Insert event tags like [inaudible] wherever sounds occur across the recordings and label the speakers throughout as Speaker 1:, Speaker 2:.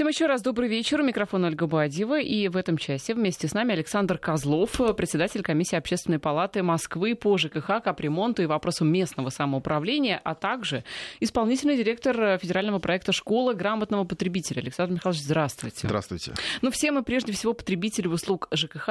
Speaker 1: Всем еще раз добрый вечер. Микрофон Ольга Бадьева. И в этом часе вместе с нами Александр Козлов, председатель комиссии Общественной палаты Москвы по ЖКХ, капремонту и вопросам местного самоуправления, а также исполнительный директор федерального проекта «Школа грамотного потребителя». Александр Михайлович, здравствуйте.
Speaker 2: Здравствуйте.
Speaker 1: Ну, все мы прежде всего потребители услуг ЖКХ,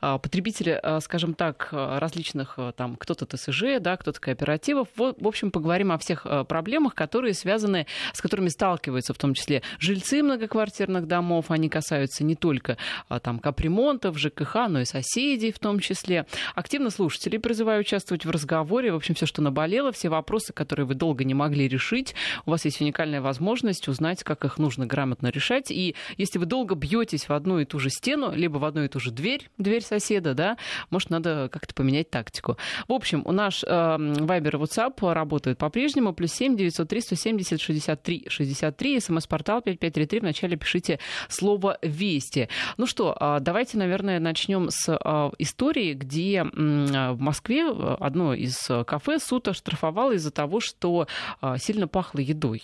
Speaker 1: а, потребители, а, скажем так, различных, там, кто-то ТСЖ, да, кто-то кооперативов. В общем, поговорим о всех проблемах, которые связаны, с которыми сталкиваются в том числе жильцы многоквартирных домов. Они касаются не только а, там, капремонтов, ЖКХ, но и соседей в том числе. Активно слушателей призываю участвовать в разговоре. В общем, все, что наболело, все вопросы, которые вы долго не могли решить. У вас есть уникальная возможность узнать, как их нужно грамотно решать. И если вы долго бьетесь в одну и ту же стену, либо в одну и ту же дверь, дверь соседа, да, может, надо как-то поменять тактику. В общем, у нас э, Viber и WhatsApp работают по-прежнему. Плюс 7 903 170 63 63. СМС-портал 5533 3 вначале пишите слово «Вести». Ну что, а, давайте, наверное, начнем с а, истории, где в Москве одно из кафе суд оштрафовал из-за того, что а, сильно пахло едой,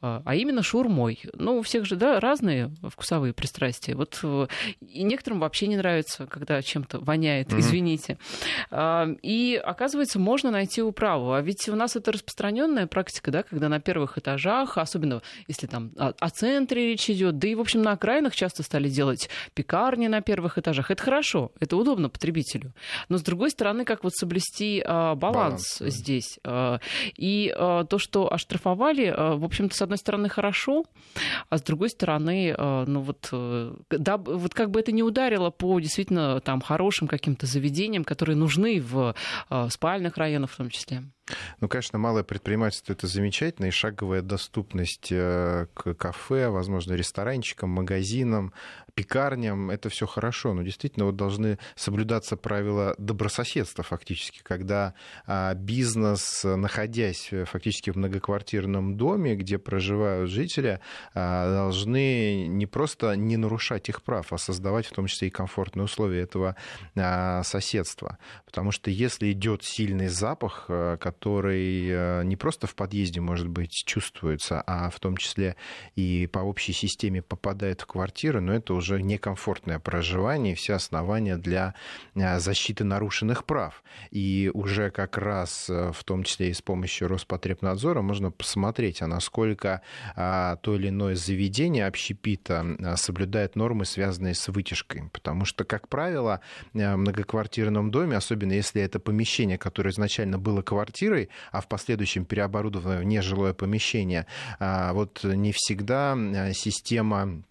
Speaker 1: а именно шурмой. Ну, у всех же, да, разные вкусовые пристрастия. Вот э, и некоторым вообще не нравится, когда чем-то воняет, mm-hmm. извините. И оказывается, можно найти управу. А ведь у нас это распространенная практика, да, когда на первых этажах, особенно если там о центре речь идет, да и, в общем, на окраинах часто стали делать пекарни на первых этажах. Это хорошо, это удобно потребителю. Но, с другой стороны, как вот соблюсти а, баланс, баланс здесь? А, и а, то, что оштрафовали, а, в общем-то, с одной стороны, хорошо, а с другой стороны, а, ну вот, э, да, вот как бы это не ударило по действительно там хорошим каким-то заведениям, которые нужны в а, спальных районах в том числе.
Speaker 2: Ну, конечно, малое предпринимательство это замечательно, и шаговая доступность э, к кафе, возможно, ресторанчикам, магазинам, пекарням, это все хорошо, но действительно вот должны соблюдаться правила добрососедства фактически, когда а, бизнес, находясь фактически в многоквартирном доме, где проживают жители, а, должны не просто не нарушать их прав, а создавать в том числе и комфортные условия этого а, соседства. Потому что если идет сильный запах, который не просто в подъезде, может быть, чувствуется, а в том числе и по общей системе попадает в квартиру, но это уже уже некомфортное проживание все основания для э, защиты нарушенных прав. И уже как раз э, в том числе и с помощью Роспотребнадзора можно посмотреть, а насколько а, то или иное заведение общепита э, соблюдает нормы, связанные с вытяжкой. Потому что, как правило, в многоквартирном доме, особенно если это помещение, которое изначально было квартирой, а в последующем переоборудовано в нежилое помещение, а, вот не всегда система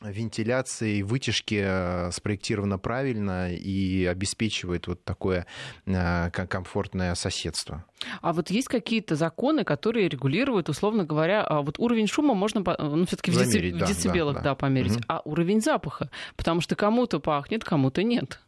Speaker 2: вентиляции и вытяжки э, спроектировано правильно и обеспечивает вот такое э, комфортное соседство.
Speaker 1: А вот есть какие-то законы, которые регулируют, условно говоря, а вот уровень шума можно ну, все-таки в, Замерить, в децибелах да, да. Да, померить, угу. а уровень запаха, потому что кому-то пахнет, кому-то нет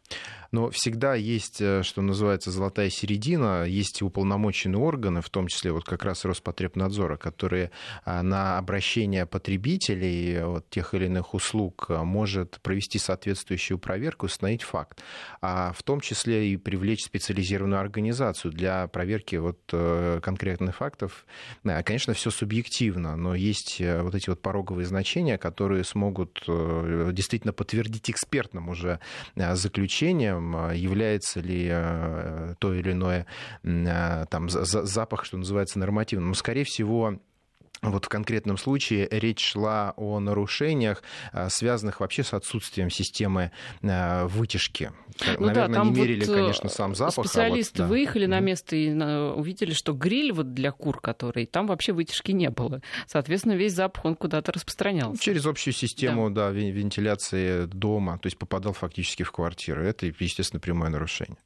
Speaker 2: но всегда есть, э, что называется, золотая середина, есть уполномоченные органы, в том числе вот как раз Роспотребнадзора, которые а, на обращение потребителей вот, тех или иных услуг а, может провести соответствующую проверку, установить факт, а в том числе и привлечь специализированную организацию для проверки вот э, конкретных фактов. Конечно, все субъективно, но есть э, вот эти вот пороговые значения, которые смогут действительно подтвердить экспертным уже заключением является ли а, то или иное а, там, запах, что называется, нормативным. Но, скорее всего, вот в конкретном случае речь шла о нарушениях, связанных вообще с отсутствием системы вытяжки. Ну Наверное, да, там не мерили, вот конечно, сам запах.
Speaker 1: Специалисты а вот, да. выехали на место и увидели, что гриль вот для кур, который, там вообще вытяжки не было. Соответственно, весь запах, он куда-то распространялся.
Speaker 2: Через общую систему да. Да, вентиляции дома, то есть попадал фактически в квартиру. Это, естественно, прямое нарушение.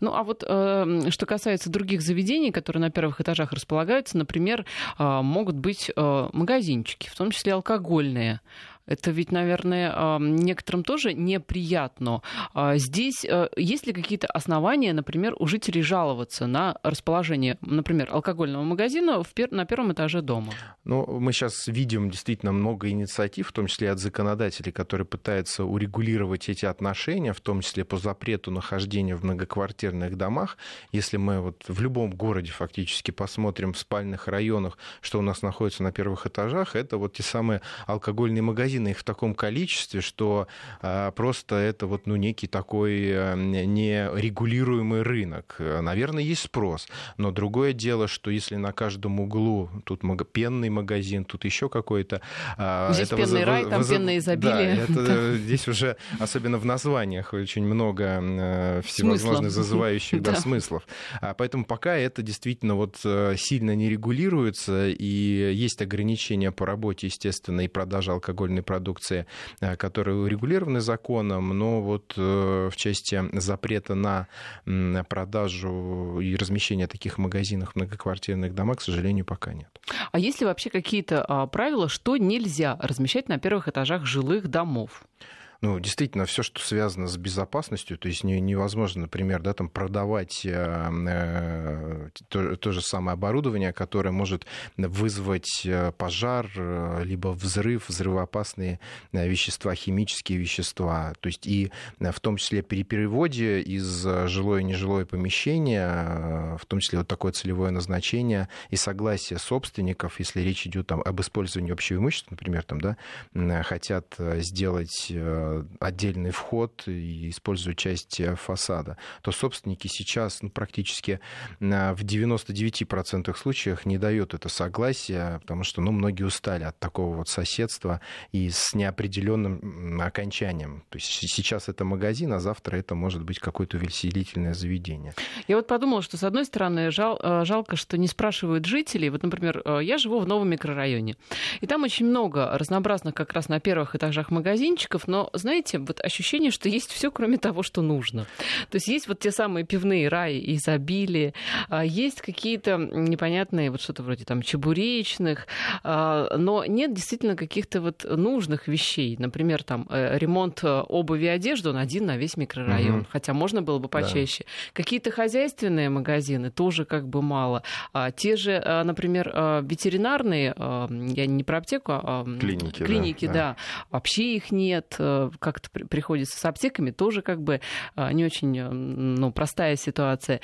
Speaker 1: Ну, а вот э, что касается других заведений, которые на первых этажах располагаются, например, э, могут быть э, магазинчики, в том числе алкогольные. Это ведь, наверное, некоторым тоже неприятно. А здесь э, есть ли какие-то основания, например, у жителей жаловаться на расположение, например, алкогольного магазина на первом этаже дома?
Speaker 2: Ну, мы сейчас видим действительно много инициатив, в том числе от законодателей, которые пытаются урегулировать эти отношения, в том числе по запрету нахождения в многоквартирных домах. Если мы вот в любом городе фактически посмотрим в спальных районах, что у нас находится на первых этажах, это вот те самые алкогольные магазины, магазины, их в таком количестве, что а, просто это вот, ну, некий такой э, нерегулируемый рынок. Наверное, есть спрос, но другое дело, что если на каждом углу тут пенный магазин, тут еще какой-то...
Speaker 1: А, здесь это пенный вызов... рай, там вызов... пенное изобилие.
Speaker 2: Да, это, [laughs] да. здесь уже, особенно в названиях, очень много э, всевозможных зазывающих [laughs] да, смыслов. А поэтому пока это действительно вот э, сильно не регулируется, и есть ограничения по работе, естественно, и продаже алкогольной продукции, э, которые урегулированы законом, но вот э, в части запрета на продажу и размещение таких магазинов в многоквартирных домах, к сожалению, пока нет.
Speaker 1: А есть ли вообще какие-то а, правила, что нельзя размещать на первых этажах жилых домов?
Speaker 2: Ну, действительно, все, что связано с безопасностью, то есть невозможно, например, да, там продавать э, э, то, то же самое оборудование, которое может вызвать э, пожар, либо взрыв, взрывоопасные вещества, химические вещества. То есть и в том числе при переводе из жилое и нежилое помещение, в том числе вот такое целевое назначение и согласие собственников, если речь идет там, об использовании общего имущества, например, там, да, хотят сделать отдельный вход и используют часть э, фасада, то собственники сейчас ну, практически в 99% случаях не дают это согласие, потому что ну, многие устали от такого вот соседства и с неопределенным окончанием. То есть сейчас это магазин, а завтра это может быть какое-то увеселительное заведение.
Speaker 1: Я вот подумала, что с одной стороны жал, э, жалко, что не спрашивают жителей. Вот, например, э, я живу в новом микрорайоне, и там очень много разнообразных как раз на первых этажах магазинчиков, но знаете, вот ощущение, что есть все, кроме того, что нужно. То есть есть вот те самые пивные раи изобилие, а, есть какие-то непонятные, вот что-то вроде там чебуречных, а, но нет действительно каких-то вот нужных вещей. Например, там э, ремонт э, обуви и одежды, он один на весь микрорайон, угу. хотя можно было бы почаще. Да. Какие-то хозяйственные магазины тоже как бы мало. А те же, например, ветеринарные, я не про аптеку, а
Speaker 2: клиники,
Speaker 1: клиники да, да. вообще их нет, э, как-то приходится с аптеками, тоже как бы а, не очень э, ну, простая ситуация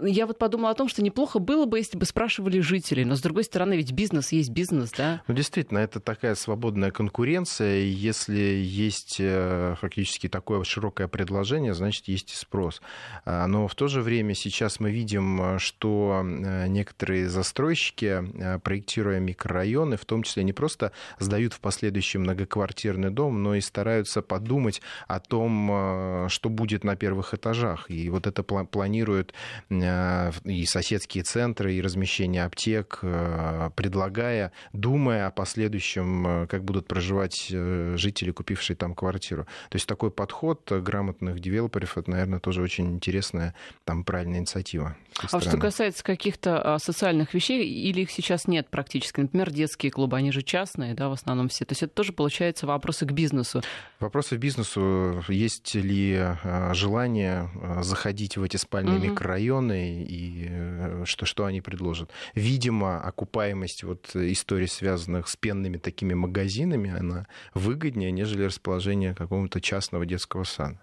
Speaker 1: я вот подумала о том, что неплохо было бы, если бы спрашивали жителей, но с другой стороны, ведь бизнес есть бизнес, да?
Speaker 2: Ну, действительно, это такая свободная конкуренция, если есть э, фактически такое широкое предложение, значит, есть и спрос. А, но в то же время сейчас мы видим, что э, некоторые застройщики, э, проектируя микрорайоны, в том числе не просто сдают в последующий многоквартирный дом, но и стараются подумать о том, что будет на первых этажах. И вот это планируют Э, и соседские центры, и размещение аптек, э, предлагая, думая о последующем, э, как будут проживать жители, купившие там квартиру. То есть такой подход грамотных девелоперов, это, наверное, тоже очень интересная, там, правильная инициатива.
Speaker 1: А что касается каких-то а, социальных вещей, или их сейчас нет практически, например, детские клубы, они же частные, да, в основном все. То есть это тоже, получается, вопросы к бизнесу.
Speaker 2: Вопросы к бизнесу. Есть ли желание заходить в эти спальные угу. микрорайоны, районы и э, что, что они предложат. Видимо, окупаемость вот историй, связанных с пенными такими магазинами, она выгоднее, нежели расположение какого-то частного детского сада.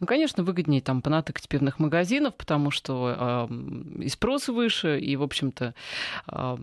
Speaker 1: Ну, конечно, выгоднее там понатыкать пивных магазинов, потому что э, и спрос выше, и, в общем-то, э,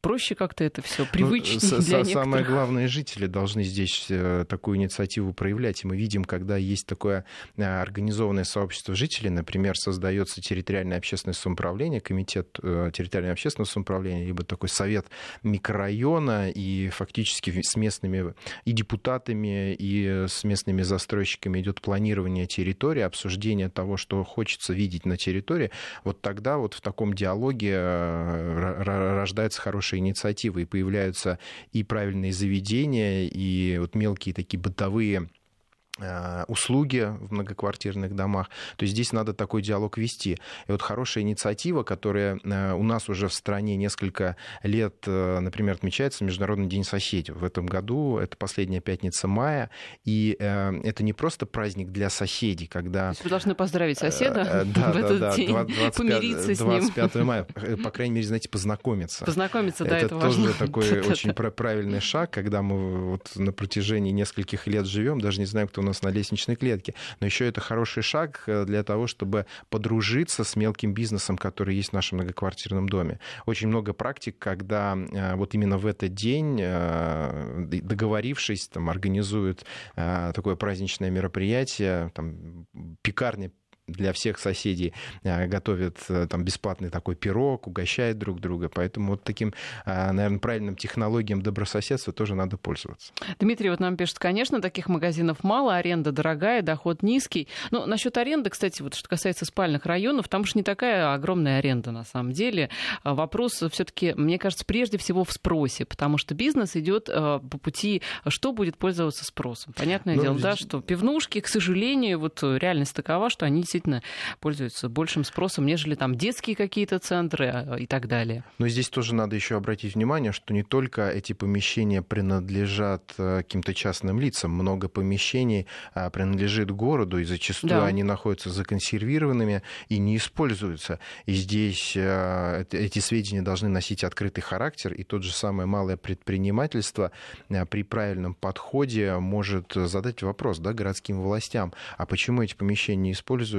Speaker 1: проще как-то это все ну, привычнее ну, для некоторых.
Speaker 2: Самое главное, жители должны здесь э, такую инициативу проявлять. И мы видим, когда есть такое э, организованное сообщество жителей, например, создается территориальное общественное самоуправление, комитет э, территориального общественного самоуправления, либо такой совет микрорайона, и фактически с местными и депутатами, и с местными застройщиками идет планирование изучения территории, обсуждение того, что хочется видеть на территории, вот тогда вот в таком диалоге э, рождаются хорошие инициативы, и появляются и правильные заведения, и вот мелкие такие бытовые услуги в многоквартирных домах. То есть здесь надо такой диалог вести. И вот хорошая инициатива, которая э, у нас уже в стране несколько лет, э, например, отмечается Международный день соседей. В этом году это последняя пятница мая, и это не просто праздник для соседей, когда... То
Speaker 1: есть вы должны поздравить соседа [laughs] да, в этот да, день, 25, помириться 25 с ним.
Speaker 2: 25 мая, по крайней мере, знаете, познакомиться.
Speaker 1: Познакомиться, да,
Speaker 2: это,
Speaker 1: это
Speaker 2: тоже
Speaker 1: важно.
Speaker 2: такой [laughs] очень правильный шаг, когда мы вот на протяжении нескольких лет живем, даже не знаю, кто нас на лестничной клетке. Но еще это хороший шаг э, для того, чтобы подружиться с мелким бизнесом, который есть в нашем многоквартирном доме. Очень много практик, когда э, вот именно в этот день, э, договорившись, там, организуют такое праздничное мероприятие, там, пекарня для всех соседей э, готовят э, там бесплатный такой пирог, угощают друг друга. Поэтому вот таким, э, наверное, правильным технологиям добрососедства тоже надо пользоваться.
Speaker 1: Дмитрий вот нам пишет, конечно, таких магазинов мало, аренда дорогая, доход низкий. Но насчет аренды, кстати, вот что касается спальных районов, там же не такая огромная аренда на самом деле. А вопрос все-таки, мне кажется, прежде всего в спросе, потому что бизнес идет по пути, что будет пользоваться спросом. Понятное ну, дело, да, что пивнушки, к сожалению, вот реальность такова, что они действительно пользуются большим спросом, нежели там детские какие-то центры а, и так далее.
Speaker 2: Но здесь тоже надо еще обратить внимание, что не только эти помещения принадлежат э, каким-то частным лицам, много помещений а, принадлежит городу, и зачастую да. они находятся законсервированными и не используются. И здесь э, эти сведения должны носить открытый характер, и тот же самое малое предпринимательство э, при правильном подходе может задать вопрос да, городским властям, а почему эти помещения не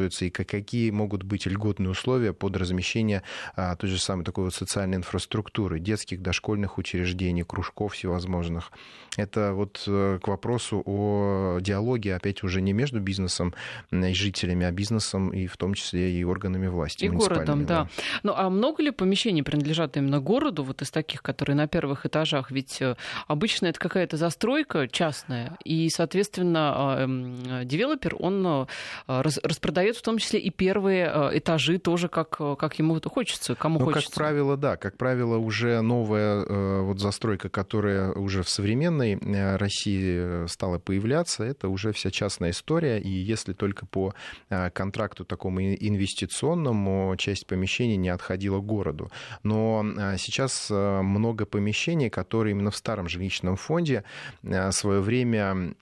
Speaker 2: используются и какие могут быть льготные условия под размещение а, той же самой такой вот социальной инфраструктуры, детских, дошкольных учреждений, кружков всевозможных. Это вот э, к вопросу о диалоге, опять уже не между бизнесом и жителями, а бизнесом и в том числе и органами власти.
Speaker 1: И городом, да. да. Ну а много ли помещений принадлежат именно городу, вот из таких, которые на первых этажах? Ведь э, обычно это какая-то застройка частная, и, соответственно, а, девелопер, он э, распродает в том числе и первые э, этажи тоже, как, э, как ему это хочется, кому
Speaker 2: ну,
Speaker 1: хочется.
Speaker 2: Как правило, да. Как правило, уже новая э, вот застройка, которая уже в современной России стала появляться, это уже вся частная история. И если только по контракту такому инвестиционному часть помещений не отходила городу. Но сейчас много помещений, которые именно в старом жилищном фонде свое время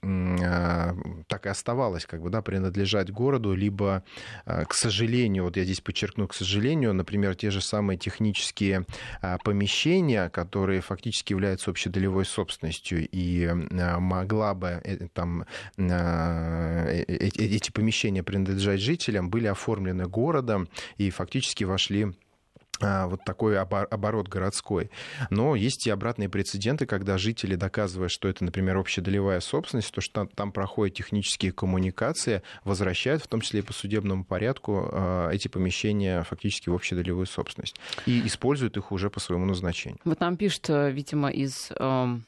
Speaker 2: так и оставалось, как бы, да, принадлежать городу, либо к сожалению, вот я здесь подчеркну, к сожалению, например, те же самые технические а, помещения, которые фактически являются общедолевой собственностью и а, могла бы э, там э, э, эти помещения принадлежать жителям, были оформлены городом и фактически вошли а, вот такой оборот городской. Но есть и обратные прецеденты, когда жители, доказывая, что это, например, общедолевая собственность, то, что там проходят технические коммуникации, возвращают, в том числе и по судебному порядку, а, эти помещения фактически в общедолевую собственность. И используют их уже по своему назначению.
Speaker 1: Вот нам пишет, э, видимо, из эм,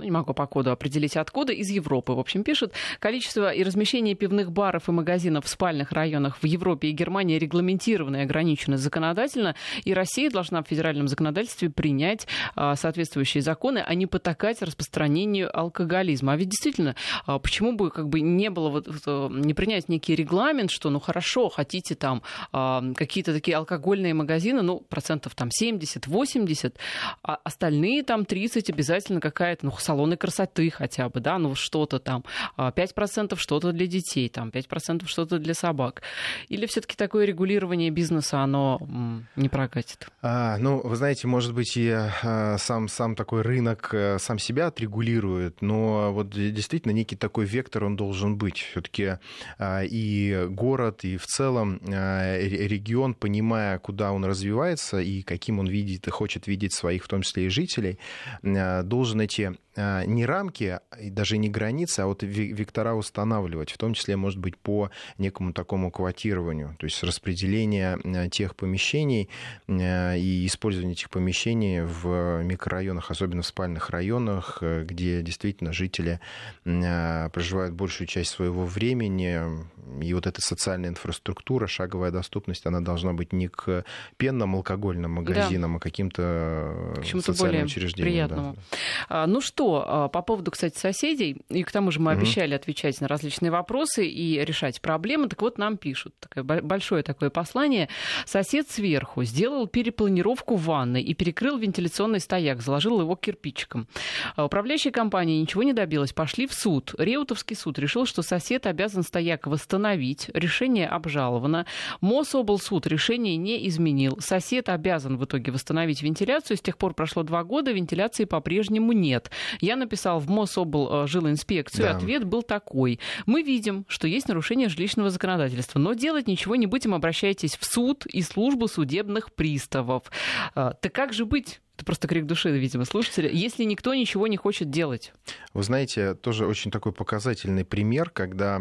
Speaker 1: ну, не могу по коду определить откуда, из Европы, в общем, пишет, количество и размещение пивных баров и магазинов в спальных районах в Европе и Германии регламентировано и ограничено законодательно, и Россия должна в федеральном законодательстве принять а, соответствующие законы, а не потакать распространению алкоголизма. А ведь действительно, а, почему бы как бы не было вот, не принять некий регламент, что, ну, хорошо, хотите там а, какие-то такие алкогольные магазины, ну, процентов там 70-80, а остальные там 30 обязательно какая-то, ну, салоны красоты хотя бы, да, ну что-то там, 5% а, что-то для детей, там 5% что-то для собак. Или все-таки такое регулирование бизнеса, оно не прокатит?
Speaker 2: А, ну, вы знаете, может быть, и а, сам, сам такой рынок э, сам себя отрегулирует, но вот действительно некий такой вектор он должен быть. Все-таки а, и город, и в целом регион, понимая, куда он развивается и каким он видит и хочет видеть своих, в том числе и жителей, должен эти не рамки, даже не границы, а вот вектора устанавливать, в том числе, может быть, по некому такому квотированию, то есть распределение а, тех помещений а, и использование этих помещений в микрорайонах, особенно в спальных районах, э, где действительно жители проживают большую часть своего времени, и вот эта социальная инфраструктура, шаговая доступность, она должна быть не к пенным алкогольным магазинам, да. а каким-то
Speaker 1: социальным учреждениям. Приятному. Да. Ну что, что, а, по поводу, кстати, соседей, и к тому же мы mm-hmm. обещали отвечать на различные вопросы и решать проблемы, так вот нам пишут, такое большое такое послание. Сосед сверху сделал перепланировку ванной и перекрыл вентиляционный стояк, заложил его кирпичиком. А, управляющая компания ничего не добилась, пошли в суд. Реутовский суд решил, что сосед обязан стояк восстановить, решение обжаловано. Мособлсуд решение не изменил. Сосед обязан в итоге восстановить вентиляцию. С тех пор прошло два года, вентиляции по-прежнему нет. Я написал в Мособл э, жилинспекцию, да. ответ был такой. Мы видим, что есть нарушение жилищного законодательства, но делать ничего не будем, обращайтесь в суд и службу судебных приставов. Э, так как же быть? Это просто крик души, видимо, слушателя. Если никто ничего не хочет делать.
Speaker 2: Вы знаете, тоже очень такой показательный пример, когда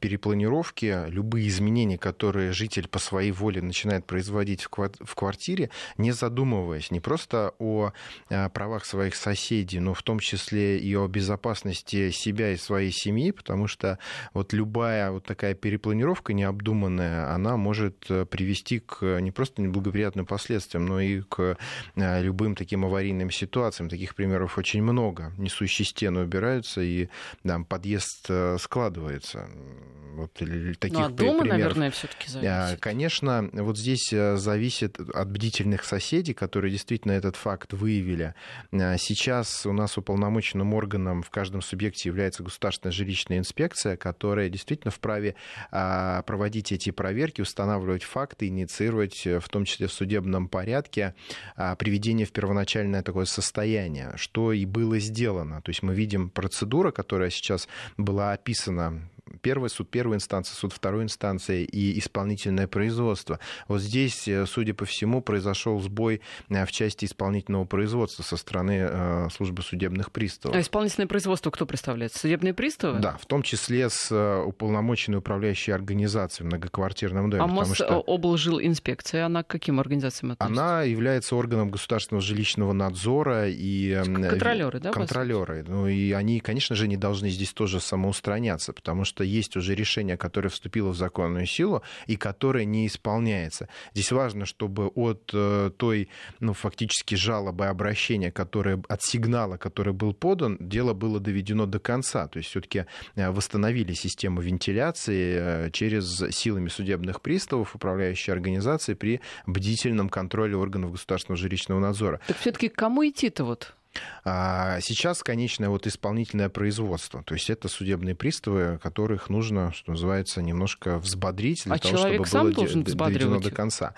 Speaker 2: перепланировки, любые изменения, которые житель по своей воле начинает производить в квартире, не задумываясь не просто о а, правах своих соседей, но в том числе и о безопасности себя и своей семьи, потому что вот любая вот такая перепланировка необдуманная, она может э, привести к не просто неблагоприятным последствиям, но и к а, любым таким аварийным ситуациям. Таких примеров очень много. Несущие стены убираются, и там подъезд э, складывается.
Speaker 1: Вот, таких ну, а дома, примеров. наверное, все-таки
Speaker 2: зависит. А, конечно, вот здесь э, зависит от бдительных соседей, которые действительно этот факт выявили. А, сейчас у нас уполномоченным органом в каждом субъекте является государственная жилищная инспекция, которая действительно вправе а, проводить эти проверки, устанавливать факты, инициировать, э, в том числе в судебном порядке, приведение приведение в первоначальное такое состояние, что и было сделано. То есть мы видим процедуру, которая сейчас была описана первый суд первой инстанции, суд второй инстанции и исполнительное производство. Вот здесь, э, судя по всему, произошел сбой э, в части исполнительного производства со стороны э, службы судебных приставов.
Speaker 1: А исполнительное производство кто представляет? Судебные приставы?
Speaker 2: Да, в том числе с уполномоченной управляющей организацией в многоквартирном доме.
Speaker 1: А Мособлжилинспекция, она к каким организациям относится?
Speaker 2: Она является органом государственного жилищного надзора и...
Speaker 1: Контролеры, да?
Speaker 2: Контролеры. Ну и они, конечно же, не должны здесь тоже самоустраняться, потому что есть уже решение, которое вступило в законную силу и которое не исполняется. Здесь важно, чтобы от э, той, ну, фактически жалобы, обращения, которое, от сигнала, который был подан, дело было доведено до конца. То есть все-таки э, восстановили систему вентиляции э, через силами судебных приставов, управляющей организации при бдительном контроле органов государственного жилищного надзора.
Speaker 1: Так все-таки кому идти-то вот?
Speaker 2: А сейчас конечное вот исполнительное производство. То есть это судебные приставы, которых нужно, что называется, немножко взбодрить для
Speaker 1: а
Speaker 2: того,
Speaker 1: чтобы
Speaker 2: было доведено до конца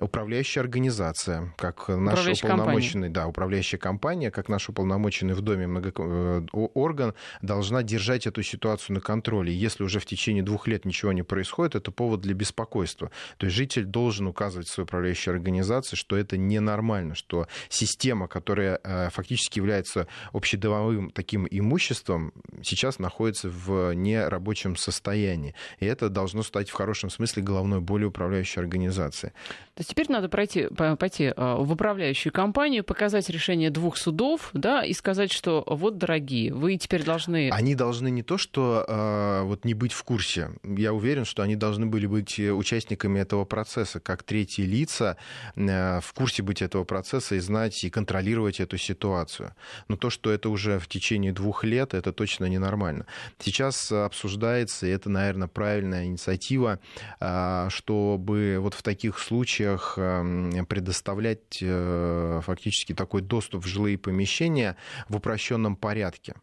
Speaker 2: управляющая организация, как наш уполномоченный, да, управляющая компания, как наш уполномоченный в доме много... Э, орган, должна держать эту ситуацию на контроле. Если уже в течение двух лет ничего не происходит, это повод для беспокойства. То есть житель должен указывать своей управляющей организации, что это ненормально, что система, которая э, фактически является общедомовым таким имуществом, сейчас находится в нерабочем состоянии. И это должно стать в хорошем смысле головной болью управляющей организации.
Speaker 1: То есть теперь надо пройти, пойти а, в управляющую компанию, показать решение двух судов, да, и сказать, что вот, дорогие, вы теперь должны...
Speaker 2: Они должны не то, что э, вот не быть в курсе. Я уверен, что они должны были быть участниками этого процесса, как третьи лица, э, в курсе быть этого процесса и знать, и контролировать эту ситуацию. Но то, что это уже в течение двух лет, это точно ненормально. Сейчас обсуждается, и это, наверное, правильная инициатива, э, чтобы вот в таких случаях во эм, предоставлять э, фактически такой доступ в жилые помещения в упрощенном порядке.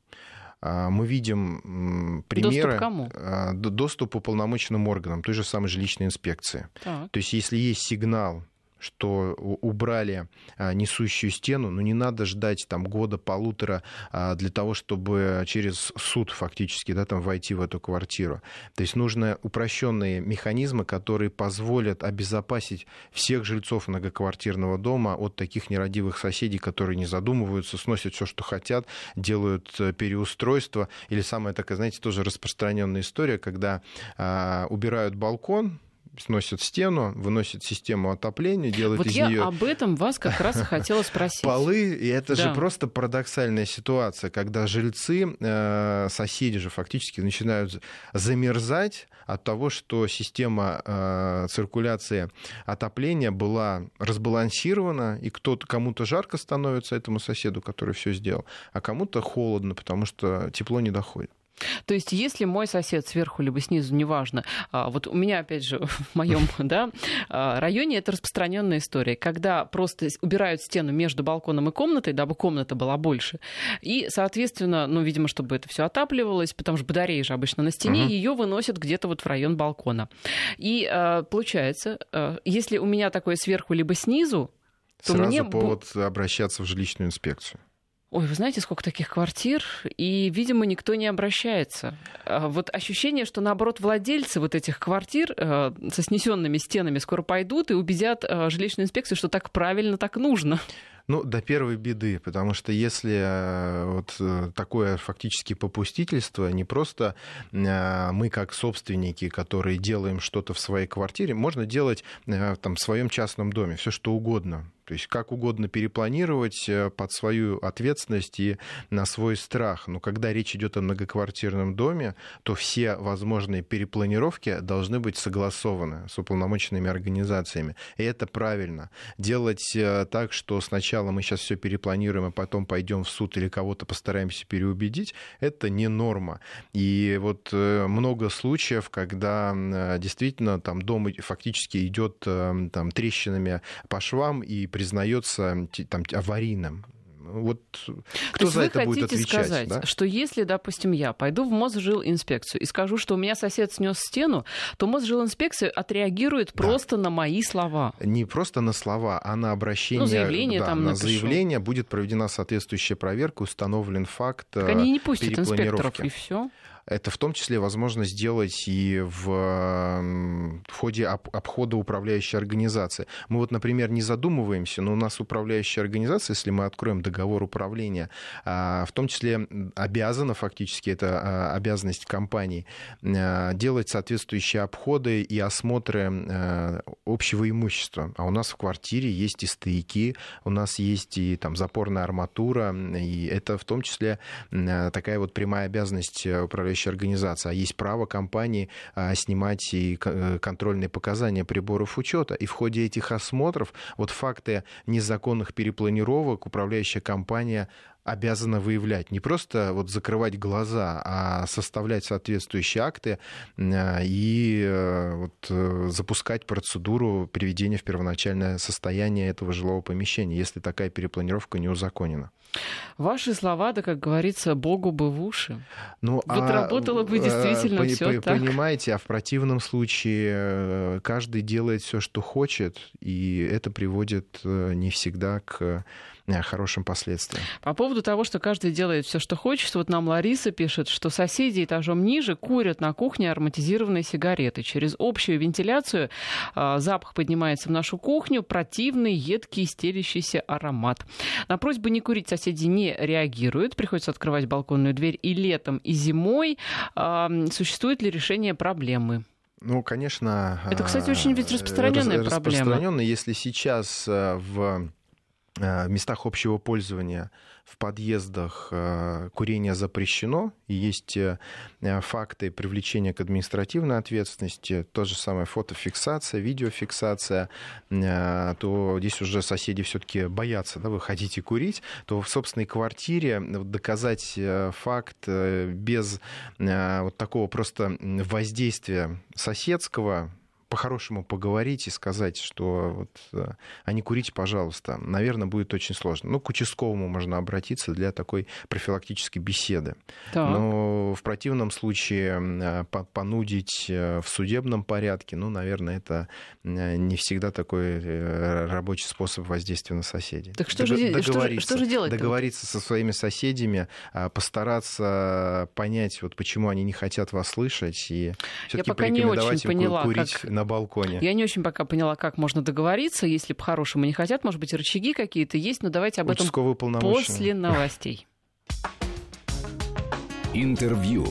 Speaker 2: А, мы видим примеры...
Speaker 1: Доступ кому?
Speaker 2: Доступ уполномоченным органам, той же самой жилищной инспекции. Так. То есть если есть сигнал что убрали а, несущую стену, но не надо ждать там года-полутора а, для того, чтобы через суд фактически да, там, войти в эту квартиру. То есть нужны упрощенные механизмы, которые позволят обезопасить всех жильцов многоквартирного дома от таких нерадивых соседей, которые не задумываются, сносят все, что хотят, делают э, переустройство. Или самая такая, знаете, тоже распространенная история, когда а, убирают балкон, сносят стену, выносят систему отопления, делают
Speaker 1: вот
Speaker 2: из
Speaker 1: я
Speaker 2: нее
Speaker 1: об этом вас как раз и хотела спросить.
Speaker 2: полы. И это
Speaker 1: Да.
Speaker 2: же просто парадоксальная ситуация, когда жильцы, э, соседи же фактически начинают замерзать от того, что система э, циркуляции отопления была разбалансирована, и кто-то кому-то жарко становится этому соседу, который все сделал, а кому-то холодно, потому что тепло не доходит.
Speaker 1: То есть, если мой сосед сверху либо снизу, неважно, а, вот у меня, опять же, [laughs] в моем [laughs] да, а, районе это распространенная история, когда просто убирают стену между балконом и комнатой, дабы комната была больше, и, соответственно, ну, видимо, чтобы это все отапливалось, потому что батареи же обычно на стене,
Speaker 2: Мгм.
Speaker 1: ее выносят где-то вот в район балкона. И а, получается, если у меня такое сверху либо снизу, то
Speaker 2: Сразу
Speaker 1: мне
Speaker 2: повод обращаться в жилищную инспекцию.
Speaker 1: Ой, вы знаете, сколько таких квартир, и, видимо, никто не обращается. А, Вот ощущение, что, наоборот, владельцы вот этих квартир э, со снесенными стенами скоро пойдут и убедят э, жилищную инспекцию, что так правильно, так нужно.
Speaker 2: Ну, до первой беды, потому что если э, вот э, такое фактически попустительство, не просто мы как собственники, которые делаем что-то в своей квартире, можно делать там в своем частном доме все что угодно. То есть как угодно перепланировать э, под свою ответственность и на свой страх. Но когда речь идет о многоквартирном доме, то все возможные перепланировки должны быть согласованы с уполномоченными организациями. И это правильно. Делать э, так, что сначала мы сейчас все перепланируем, а потом пойдем в суд или кого-то постараемся переубедить, это не норма. И вот э, много случаев, когда действительно там дом фактически идет там, трещинами по швам и признается там, аварийным. Вот
Speaker 1: То
Speaker 2: кто
Speaker 1: есть
Speaker 2: за это будет отвечать?
Speaker 1: сказать,
Speaker 2: да?
Speaker 1: что если, допустим, я пойду в Мосжилинспекцию и скажу, что у меня сосед снес стену, то Мосжилинспекция отреагирует
Speaker 2: Да.
Speaker 1: просто на мои слова.
Speaker 2: не просто на слова, а на обращение.
Speaker 1: Ну, заявление
Speaker 2: да,
Speaker 1: там
Speaker 2: на
Speaker 1: напишу.
Speaker 2: заявление будет проведена соответствующая проверка, установлен факт
Speaker 1: Так
Speaker 2: э,
Speaker 1: они не пустят инспекторов, и все.
Speaker 2: Это в том числе возможно сделать и в, в ходе об- обхода управляющей организации. Мы вот, например, не задумываемся, но у нас управляющая организация, если мы откроем договор управления, а, в том числе обязана фактически, это а, обязанность компании, а, делать соответствующие обходы и осмотры общего имущества. А у нас в квартире есть и стояки, у нас есть и там запорная арматура, и это в том числе такая вот прямая обязанность э, управляющей организации. А есть право компании а, снимать и э, контрольные показания приборов учета. И в ходе этих осмотров вот факты незаконных перепланировок управляющая компания обязана выявлять. Не просто вот закрывать глаза, а составлять соответствующие акты э, и э, вот э, запускать процедуру приведения в первоначальное состояние этого жилого помещения, если такая перепланировка не узаконена.
Speaker 1: Ваши слова, да, как говорится, Богу бы в уши.
Speaker 2: Ну,
Speaker 1: Вот работало бы действительно
Speaker 2: пони-
Speaker 1: всё
Speaker 2: пони-
Speaker 1: так.
Speaker 2: Понимаете, а в противном случае э, каждый делает все, что хочет, и это приводит э, не всегда к э, хорошим последствиям.
Speaker 1: По поводу того, что каждый делает все, что хочет, вот нам Лариса пишет, что соседи этажом ниже курят на кухне ароматизированные сигареты. Через общую вентиляцию а, запах поднимается в нашу кухню, противный, едкий, стелящийся аромат. На просьбу не курить соседи не реагируют, приходится открывать балконную дверь и летом, и зимой. А, существует ли решение проблемы?
Speaker 2: Ну, конечно...
Speaker 1: Это, кстати, очень ведь
Speaker 2: э,
Speaker 1: распространенная
Speaker 2: рас-
Speaker 1: проблема.
Speaker 2: Распространенная, если сейчас э, в э, местах общего пользования в подъездах э, курение запрещено, и есть э, факты привлечения к административной ответственности, то же самое фотофиксация, видеофиксация, то здесь уже соседи все-таки боятся да, выходить и курить, то в собственной квартире доказать факт без вот такого просто воздействия соседского, по-хорошему поговорить и сказать, что вот, э, а не курите, пожалуйста, наверное, будет очень сложно. Ну, к участковому можно обратиться для такой профилактической беседы.
Speaker 1: Так.
Speaker 2: Но в противном случае э, по- понудить э, в судебном порядке, ну, наверное, это не всегда такой рабочий способ воздействия на соседей.
Speaker 1: Так что же де- что же-
Speaker 2: договориться,
Speaker 1: что же делать-то?
Speaker 2: Договориться со своими соседями, а, постараться понять, вот почему они не хотят вас слышать, и все-таки
Speaker 1: не
Speaker 2: порекомендовать
Speaker 1: очень
Speaker 2: им
Speaker 1: поняла,
Speaker 2: курить
Speaker 1: как-
Speaker 2: на балконе.
Speaker 1: Я не очень пока поняла, как можно договориться, если по-хорошему не хотят, может быть, рычаги какие-то есть, но давайте об этом после новостей.
Speaker 3: Интервью.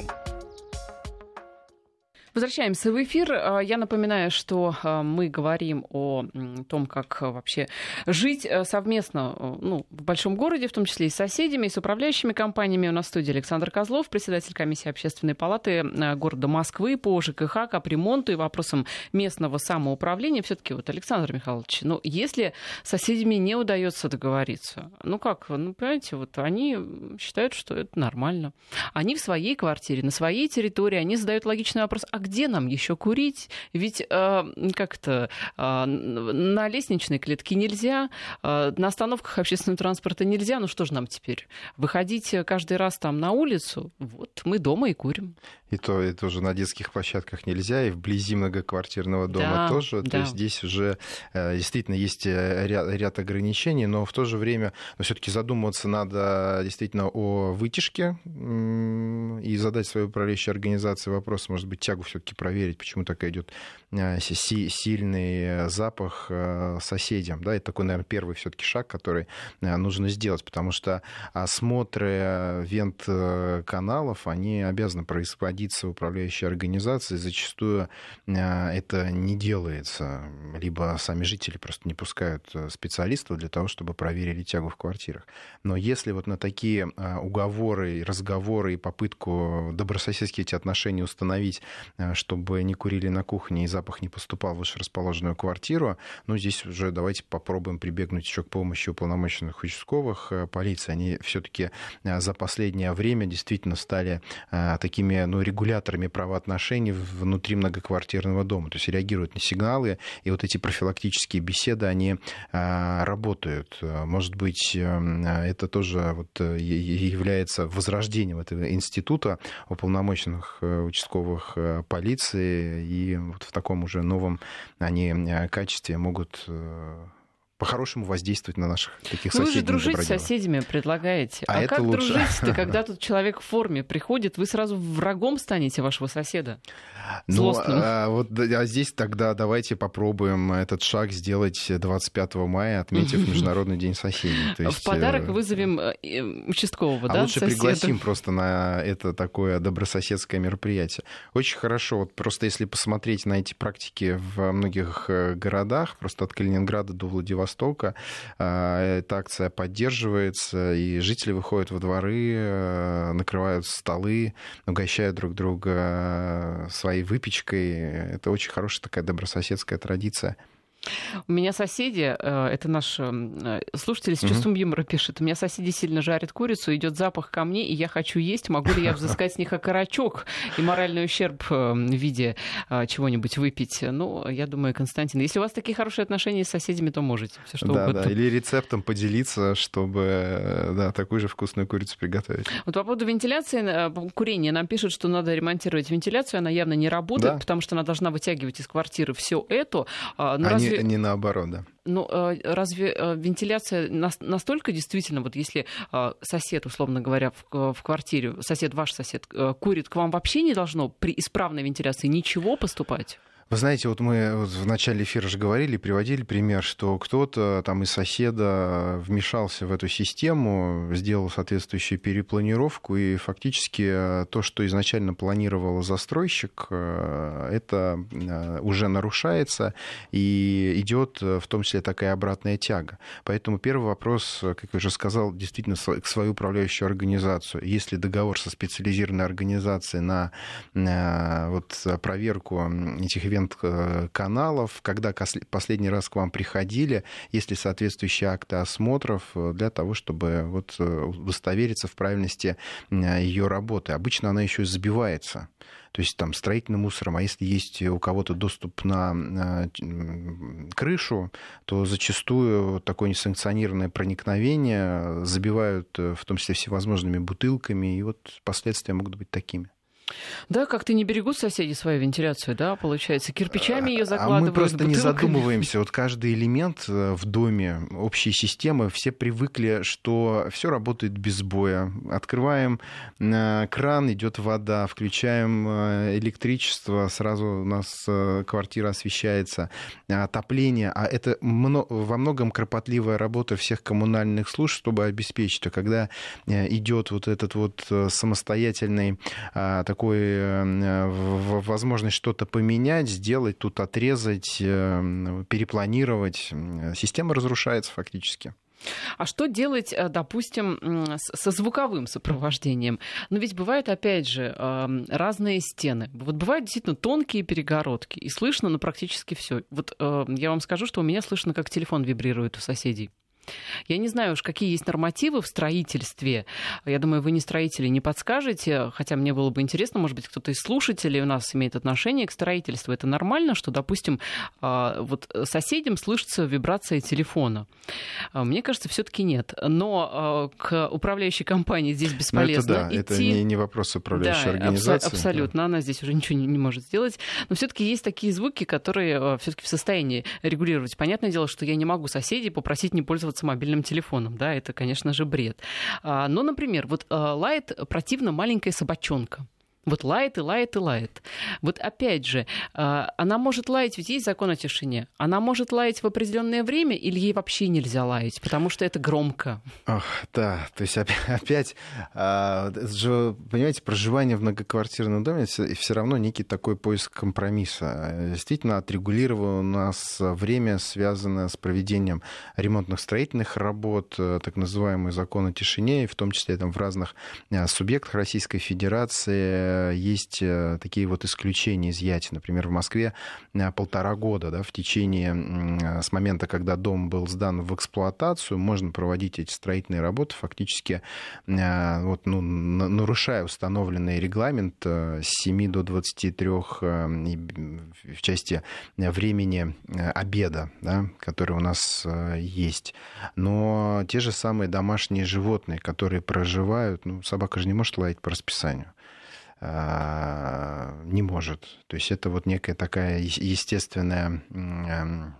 Speaker 1: Возвращаемся в эфир. А, я напоминаю, что а, мы говорим о том, как а, вообще жить совместно ну, в большом городе, в том числе и с соседями, и с управляющими компаниями. У нас в студии Александр Козлов, председатель комиссии общественной палаты города Москвы по ЖКХ, капремонту и вопросам местного самоуправления. Все-таки вот, Александр Михайлович, ну, если с соседями не удается договориться, ну как, ну, понимаете, вот они считают, что это нормально. Они в своей квартире, на своей территории, они задают логичный вопрос, а где нам еще курить? Ведь э, как-то э, на лестничной клетке нельзя, э, на остановках общественного транспорта нельзя. Ну что же нам теперь? Выходить каждый раз там на улицу? Вот мы дома и курим.
Speaker 2: И то, и тоже на детских площадках нельзя, и вблизи многоквартирного дома да, тоже. Да. То есть здесь уже э, действительно есть э, ряд, ряд ограничений, но в то же время ну, все-таки задумываться надо действительно о вытяжке и задать своей управляющей организации вопрос, может быть, тягу все-таки проверить, почему так идет э, сильный запах соседям. Да, это такой, наверное, первый все-таки шаг, который нужно сделать, потому что осмотры вент-каналов, они обязаны в управляющей организации, зачастую это не делается. Либо сами жители просто не пускают э, специалистов для того, чтобы проверили тягу в квартирах. Но если вот на такие уговоры, разговоры и попытку добрососедские эти отношения установить, чтобы не курили на кухне и запах не поступал в вышерасположенную квартиру, ну, здесь уже давайте попробуем прибегнуть еще к помощи уполномоченных участковых э, полиции. Они все-таки за последнее время действительно стали такими, ну, регуляторами правоотношений внутри многоквартирного дома. То есть реагируют на сигналы, и вот эти профилактические беседы, они работают. Может быть, это тоже вот э, является возрождением этого института уполномоченных э, участковых э, полиции, и вот в таком уже новом они качестве могут по-хорошему воздействовать на наших таких
Speaker 1: ну,
Speaker 2: соседей.
Speaker 1: Вы же дружить с соседями предлагаете. А, а как лучше. дружить-то, [laughs] когда тут человек в форме приходит, вы сразу врагом станете вашего соседа?
Speaker 2: Ну, а, вот, а здесь тогда давайте попробуем этот шаг сделать 25 мая, отметив Международный день соседей.
Speaker 1: То есть, в подарок э, вызовем э, участкового,
Speaker 2: а
Speaker 1: да,
Speaker 2: лучше соседа. пригласим просто на это такое добрососедское мероприятие. Очень хорошо. Вот просто если посмотреть на эти практики в многих э, городах, просто от Калининграда до Владивостока, Востока. А, эта акция поддерживается, и жители выходят во дворы, э, накрывают столы, угощают друг друга своей выпечкой. Это очень хорошая такая добрососедская традиция.
Speaker 1: У меня соседи, э, это наш э, слушатель с чувством угу. юмора пишет, у меня соседи сильно жарят курицу, идет запах ко мне, и я хочу есть, могу ли я [laughs] взыскать с них окорочок и моральный ущерб э, в виде чего-нибудь выпить? Ну, я думаю, Константин, если у вас такие хорошие отношения с соседями, то можете. Все, что
Speaker 2: да,
Speaker 1: угодно.
Speaker 2: да, или рецептом поделиться, чтобы да, такую же вкусную курицу приготовить.
Speaker 1: Вот по поводу вентиляции, курения, нам пишут, что надо ремонтировать вентиляцию, она явно не работает, да. потому что она должна вытягивать из квартиры все это.
Speaker 2: Но разве не наоборот, да.
Speaker 1: Ну, э, разве э, вентиляция настолько действительно, вот если э, сосед, условно говоря, в квартире, сосед, ваш сосед, курит, к вам вообще не должно при исправной вентиляции ничего поступать?
Speaker 2: Вы знаете, вот мы в начале эфира же говорили, приводили пример, что кто-то там из соседа вмешался в эту систему, сделал соответствующую перепланировку, и фактически э, то, что изначально планировал застройщик, э, это э, уже нарушается, и идет в том числе такая обратная тяга. Поэтому первый вопрос, как я уже сказал, действительно к свою управляющую организацию. Если договор со специализированной организацией на вот, проверку этих ивент-каналов, когда последний раз к вам приходили, есть ли соответствующие акты осмотров э, для того, чтобы вот э, удостовериться в правильности ее работы. Обычно она еще забивается то есть там строительным мусором, а если есть у кого-то доступ на крышу, то зачастую такое несанкционированное проникновение забивают э, в том числе всевозможными бутылками, и вот последствия могут быть такими.
Speaker 1: Да, как-то не берегут соседи свою вентиляцию, да, получается, кирпичами ее закладывают.
Speaker 2: А мы просто бутылками. не задумываемся. Вот каждый элемент э, в доме, общей системы, все привыкли, что все работает без боя. Открываем э, кран, идет вода, включаем э, электричество, сразу у нас квартира освещается, отопление. А это во многом кропотливая работа всех коммунальных служб, чтобы обеспечить. А когда идет вот этот вот самостоятельный такой бы возможность что-то поменять, сделать, тут отрезать, перепланировать. Система разрушается фактически.
Speaker 1: А что делать, э, допустим, со звуковым сопровождением? Но ведь бывают, опять же, разные стены. Вот бывают действительно тонкие перегородки, и слышно ну, практически все. Вот э, я вам скажу, что у меня слышно, как телефон вибрирует у соседей. Я не знаю уж, какие есть нормативы в строительстве. Я думаю, вы не строители, не подскажете, хотя мне было бы интересно, может быть, кто-то из слушателей у нас имеет отношение к строительству. Это нормально, что, допустим, а, вот соседям слышится вибрация телефона? А, мне кажется, все таки нет. Но а, к управляющей компании здесь ну, бесполезно
Speaker 2: это да,
Speaker 1: идти.
Speaker 2: это не, не вопрос управляющей да, организации.
Speaker 1: Абсолютно, да. она здесь уже ничего не, не может сделать. Но все таки есть такие звуки, которые все таки в состоянии регулировать. Понятное дело, что я не могу соседей попросить не пользоваться пользоваться мобильным телефоном, да, это, конечно же, бред. А, но, например, вот а, лает противно маленькая собачонка. Вот лает и лает и лает. Вот опять же, а, она может лаять, ведь есть закон о тишине. Она может лаять в определенное время или ей вообще нельзя лаять, потому что это громко.
Speaker 2: Ох, да, то есть [laughs] опять, а, понимаете, проживание в многоквартирном доме все равно некий такой поиск компромисса. Действительно, отрегулировано у нас время, связанное с проведением ремонтных строительных работ, э, так называемый закон о тишине, и в том числе там, в разных э, субъектах Российской Федерации есть э, такие вот исключения, изъятия. Например, в Москве э, полтора года да, в течение, э, с момента, когда дом был сдан в эксплуатацию, можно проводить эти строительные работы, фактически вот, ну, нарушая установленный регламент с 7 до 23 в части времени обеда, да, который у нас есть. Но те же самые домашние животные, которые проживают, ну, собака же не может лаять по расписанию. А, не может. То есть это вот некая такая естественная эм,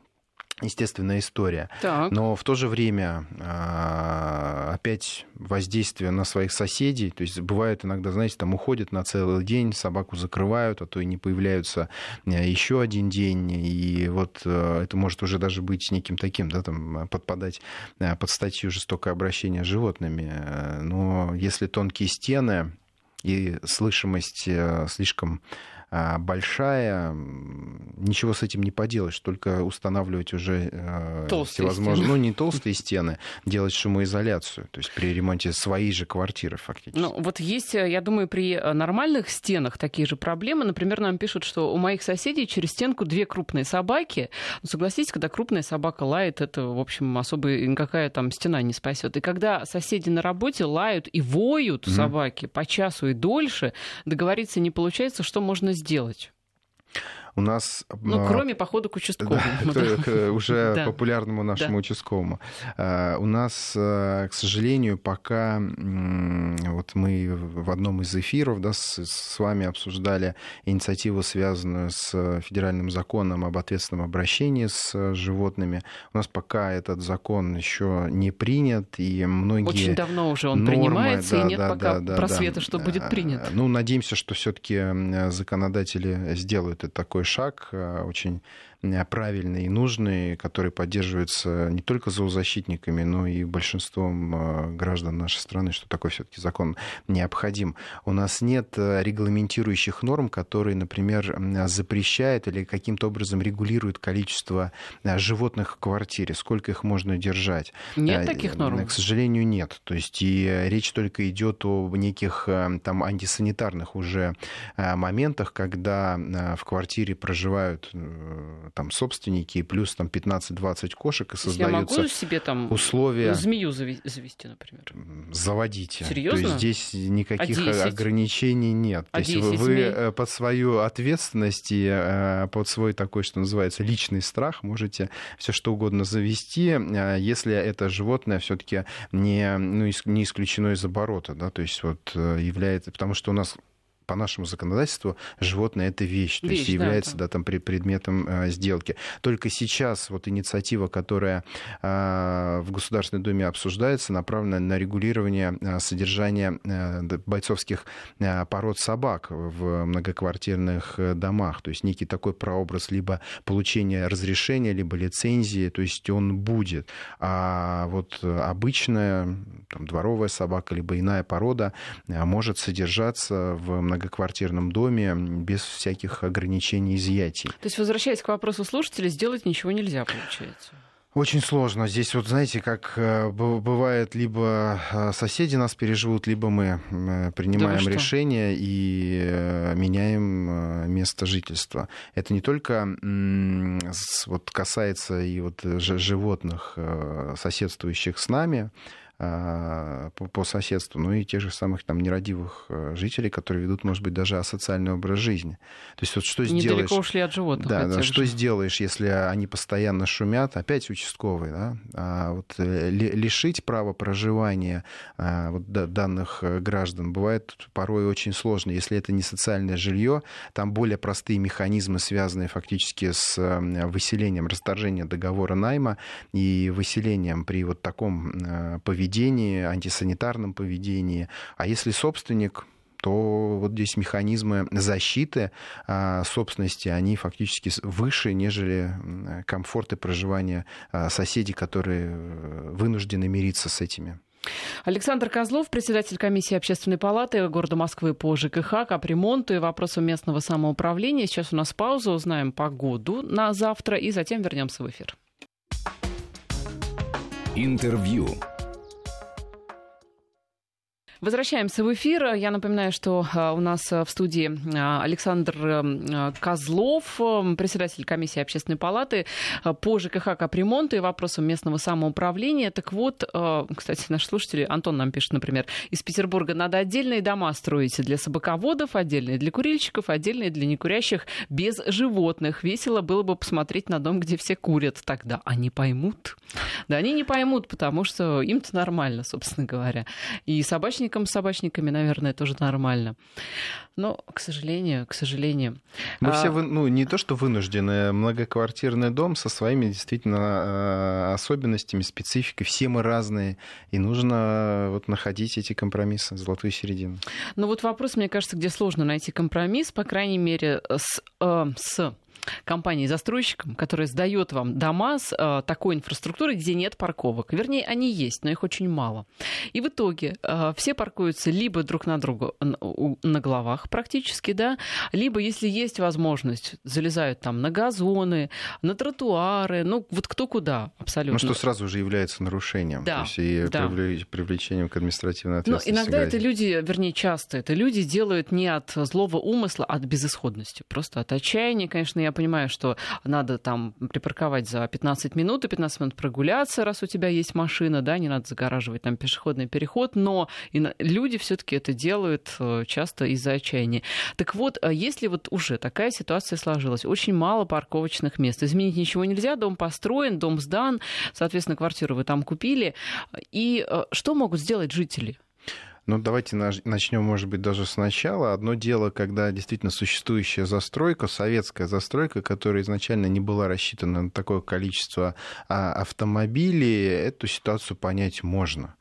Speaker 2: естественная история. Так. Но в то же время а, опять воздействие на своих соседей. То есть бывает иногда, знаете, там уходят на целый день, собаку закрывают, а то и не появляются э, еще один день. И вот э, это может уже даже быть неким таким, да, там подпадать э, под статью жестокое обращение с животными. Но если тонкие стены, и слышимость э, слишком большая, ничего с этим не поделаешь, только устанавливать уже э, толстые всевозможные, стены. ну не толстые стены, делать шумоизоляцию, то есть при ремонте своей же квартиры фактически.
Speaker 1: Ну вот есть, э, я думаю, при э, нормальных стенах такие же проблемы. Например, нам пишут, что у моих соседей через стенку две крупные собаки. Ну, согласитесь, когда крупная собака лает, это, в общем, особо никакая там стена не спасет. И когда соседи на работе лают и воют mm-hmm. собаки по часу и дольше, договориться не получается, что можно сделать?
Speaker 2: У нас...
Speaker 1: Ну, а, кроме похода к участковому. Да, [laughs]
Speaker 2: к уже да. популярному нашему да. участковому. А, у нас, а, к сожалению, пока вот мы в одном из эфиров да, с, с вами обсуждали инициативу, связанную с федеральным законом об ответственном обращении с животными. У нас пока этот закон еще не принят, и многие
Speaker 1: Очень давно уже он нормы, принимается, да, и нет да, пока да, просвета, да. что будет принят.
Speaker 2: Ну, надеемся, что все-таки законодатели сделают это такой шаг э, очень Э, правильный и нужный, который поддерживается не только зоозащитниками, но и большинством э, граждан нашей страны, что такой все-таки закон необходим. У нас нет э, регламентирующих норм, которые, например, запрещают или каким-то образом регулируют количество животных в квартире, сколько их можно держать.
Speaker 1: Нет таких норм?
Speaker 2: К сожалению, нет. То есть и речь только идет о неких там антисанитарных уже моментах, когда в квартире проживают там собственники, плюс там 15-20 кошек, и создаются
Speaker 1: Я могу себе там условия... змею завести, например?
Speaker 2: Заводите.
Speaker 1: Серьезно?
Speaker 2: То есть здесь никаких а ограничений нет. А То есть вы змей? Э, под свою ответственность и э, под свой такой, что называется, личный страх можете все что угодно завести, э, если это животное все-таки не, ну, не исключено из оборота, да, то есть вот является, потому что у нас по нашему законодательству животное это вещь, то вещь, есть является да, да, там предметом э, сделки. Только сейчас вот инициатива, которая э, в Государственной Думе обсуждается, направлена на регулирование э, содержания э, бойцовских э, пород собак в многоквартирных домах. То есть некий такой прообраз либо получения разрешения, либо лицензии, то есть он будет. А вот обычная там, дворовая собака, либо иная порода может содержаться в многоквартирных многоквартирном доме без всяких ограничений изъятий.
Speaker 1: То есть, возвращаясь к вопросу слушателей, сделать ничего нельзя, получается?
Speaker 2: Очень сложно. Здесь вот знаете, как э, бывает, либо э, соседи нас переживут, либо мы э, принимаем да решение и меняем место жительства. Это не только вот касается и вот животных, соседствующих с нами, по, по соседству, ну и тех же самых там нерадивых э, жителей, которые ведут, может быть, даже асоциальный образ жизни. То есть вот что
Speaker 1: Недалеко
Speaker 2: сделаешь...
Speaker 1: Недалеко ушли от животных.
Speaker 2: Да, да что же. сделаешь, если они постоянно шумят, опять участковый, да, а вот э, лишить права проживания а, вот, данных э, граждан бывает порой очень сложно. Если это не социальное жилье, там более простые механизмы, связанные фактически с выселением, расторжением договора найма и выселением при вот таком поведении поведении, антисанитарном поведении. А если собственник то вот здесь механизмы защиты а, собственности, они фактически выше, нежели комфорты проживания а, соседей, которые э, вынуждены мириться с этими.
Speaker 1: Александр Козлов, председатель комиссии общественной палаты города Москвы по ЖКХ, капремонту и вопросам местного самоуправления. Сейчас у нас пауза, узнаем погоду на завтра и затем вернемся в эфир.
Speaker 3: Интервью.
Speaker 1: Возвращаемся в эфир. Я напоминаю, что а, у нас а, в студии а, Александр Козлов, председатель комиссии общественной палаты по ЖКХ капремонту и вопросам местного самоуправления. Так вот, кстати, наши слушатели, Антон нам пишет, например, из Петербурга надо отдельные дома строить для собаководов, отдельные для курильщиков, отдельные для некурящих без животных. Весело было бы посмотреть на дом, где все курят. Тогда они поймут. Да, они не поймут, потому что им-то нормально, собственно говоря. И собачники собачникам с собачниками, наверное, тоже нормально. Но, к сожалению, к сожалению.
Speaker 2: Мы а... все, ну, не то, что вынуждены, многоквартирный дом со своими действительно а, особенностями, спецификой. Все мы разные, и нужно вот находить эти компромиссы, золотую середину.
Speaker 1: Ну вот вопрос, мне кажется, где сложно найти компромисс, по крайней мере, с, э, с компанией-застройщиком, которая сдает вам дома с э, такой инфраструктурой, где нет парковок. Вернее, они есть, но их очень мало. И в итоге э, все паркуются либо друг на друга на, на головах практически, да, либо, если есть возможность, залезают там на газоны, на тротуары, ну вот кто куда абсолютно. Ну
Speaker 2: что сразу уже является нарушением, да, то есть и да. привлечением к административной ответственности.
Speaker 1: Но иногда это люди, вернее, часто это люди делают не от злого умысла, а от безысходности, просто от отчаяния, конечно, я понимаю, что надо там припарковать за 15 минут и 15 минут прогуляться, раз у тебя есть машина, да, не надо загораживать там пешеходный переход, но люди все-таки это делают э, часто из-за отчаяния. Так вот, а если вот уже такая ситуация сложилась, очень мало парковочных мест, изменить ничего нельзя, дом построен, дом сдан, соответственно, квартиру вы там купили, и э, что могут сделать жители?
Speaker 2: Ну, давайте начнем, может быть, даже сначала. Одно дело, когда действительно существующая застройка, советская застройка, которая изначально не была рассчитана на такое количество а, автомобилей, эту ситуацию понять можно.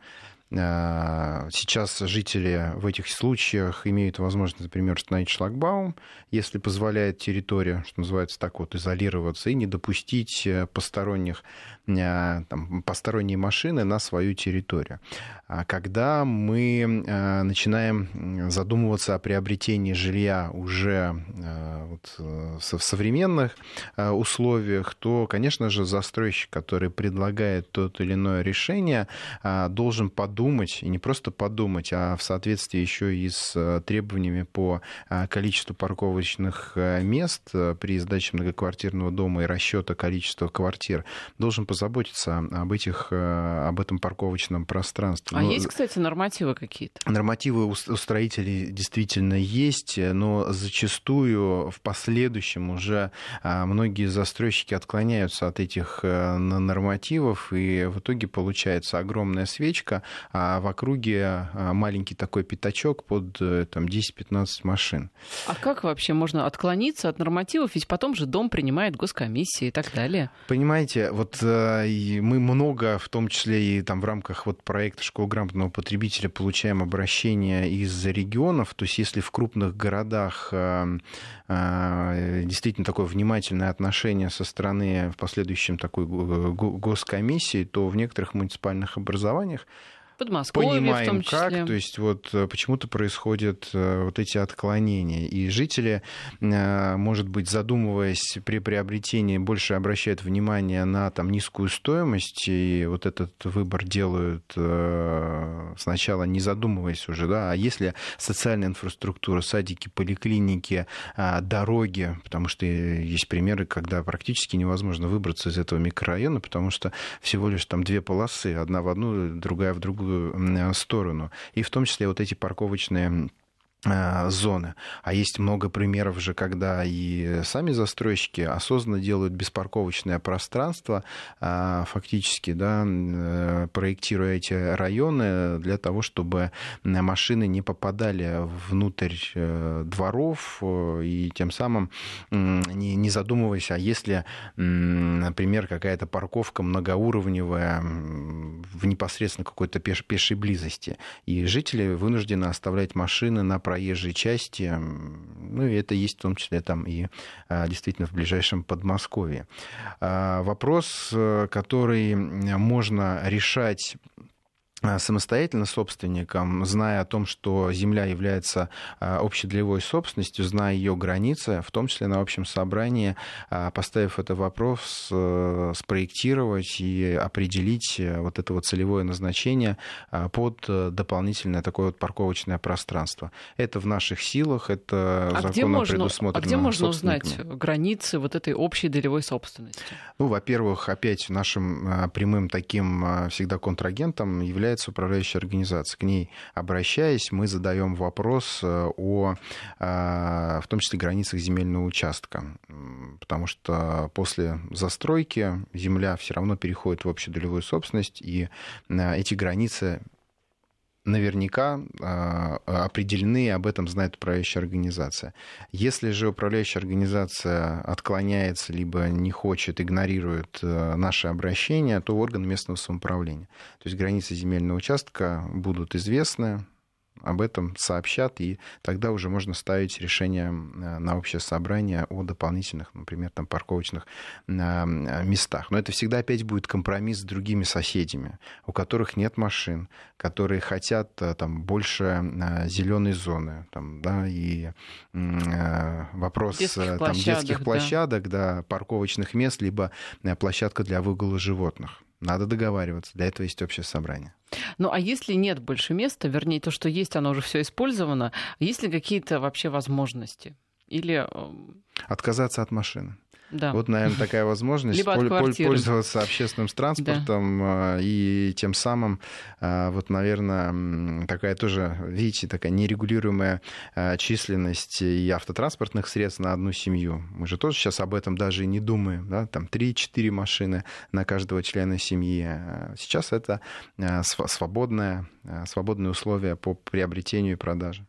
Speaker 2: А, сейчас жители в этих случаях имеют возможность, например, установить шлагбаум, если позволяет территория, что называется так вот, изолироваться и не допустить э, посторонних Э, там, посторонние машины на свою территорию. А когда мы э, начинаем задумываться о приобретении жилья уже э, вот, в современных условиях, то, конечно же, застройщик, который предлагает то или иное решение, должен подумать, и не просто подумать, а в соответствии еще и с требованиями по количеству парковочных мест при сдаче многоквартирного дома и расчета количества квартир, должен позаботиться об, этих, э, об этом парковочном пространстве.
Speaker 1: А но... есть, кстати, нормативы какие-то?
Speaker 2: Нормативы у строителей действительно есть, но зачастую в последующем уже а, многие застройщики отклоняются от этих э, нормативов, и в итоге получается огромная свечка, а в округе а, маленький такой пятачок под э, там, 10-15 машин.
Speaker 1: А как вообще можно отклониться от нормативов? Ведь потом же дом принимает госкомиссии и так далее.
Speaker 2: Понимаете, вот и мы много, в том числе и там в рамках вот проекта «Школа грамотного потребителя» получаем обращения из регионов. То есть если в крупных городах э, э, действительно такое внимательное отношение со стороны в последующем такой госкомиссии, то в некоторых муниципальных образованиях понимаем,
Speaker 1: как,
Speaker 2: то есть вот э, почему-то происходят э, вот эти отклонения. И жители, э, может быть, задумываясь при приобретении, больше обращают внимание на там, низкую стоимость, и вот этот выбор делают сначала не задумываясь уже, да, а если социальная инфраструктура, садики, поликлиники, дороги, потому что есть примеры, когда практически невозможно выбраться из этого микрорайона, потому что всего лишь там две полосы, одна в одну, другая в другую другую сторону. И в том числе вот эти парковочные Э, зоны. А есть много примеров же, когда и сами застройщики осознанно делают беспарковочное пространство, э, фактически, да, э, проектируя эти районы для того, чтобы машины не попадали внутрь дворов и тем самым не, задумываясь, а если, например, какая-то парковка многоуровневая в непосредственно какой-то пеш пешей близости, и жители вынуждены оставлять машины на проезжей части, ну и это есть в том числе там и а, действительно в ближайшем Подмосковье. А, вопрос, э, который можно решать самостоятельно собственником, зная о том, что земля является э, общедолевой собственностью, зная ее границы, в том числе на общем собрании, э, поставив это вопрос, спроектировать и определить вот это вот целевое назначение под дополнительное такое вот парковочное пространство. Это в наших силах, это
Speaker 1: а законом можно, предусмотрено. А где можно узнать границы вот этой общей долевой собственности?
Speaker 2: Ну, во-первых, опять нашим прямым таким всегда контрагентом является является управляющая организация. К ней обращаясь, мы задаем вопрос э, о, э, в том числе, границах земельного участка. Потому что после застройки земля все равно переходит в общедолевую собственность, и э, эти границы наверняка а, определены, и об этом знает управляющая организация. Если же управляющая организация отклоняется, либо не хочет, игнорирует э, наши обращения, то органы местного самоуправления. То есть границы земельного участка будут известны, об этом сообщат, и тогда уже можно ставить решение э, на общее собрание о дополнительных, например, там, парковочных э, местах. Но это всегда опять будет компромисс с другими соседями, у которых нет машин, которые хотят э, там, больше зеленой зоны. Там, да, и вопрос детских там, детских площадок, да. да, парковочных мест, либо площадка для выгула животных. Надо договариваться. Для этого есть общее собрание.
Speaker 1: Ну а если нет больше места, вернее, то, что есть, оно уже все использовано, есть ли какие-то вообще возможности? Или...
Speaker 2: Эм, Отказаться от машины.
Speaker 1: Да.
Speaker 2: Вот, наверное, такая [laughs] возможность
Speaker 1: Либо
Speaker 2: пользоваться общественным транспортом да. и тем самым, а, вот, наверное, такая тоже, видите, такая нерегулируемая а, численность и автотранспортных средств на одну семью. Мы же тоже сейчас об этом даже и не думаем, да, там 3-4 машины на каждого члена семьи. Сейчас это свободное, свободные условия по приобретению и продаже.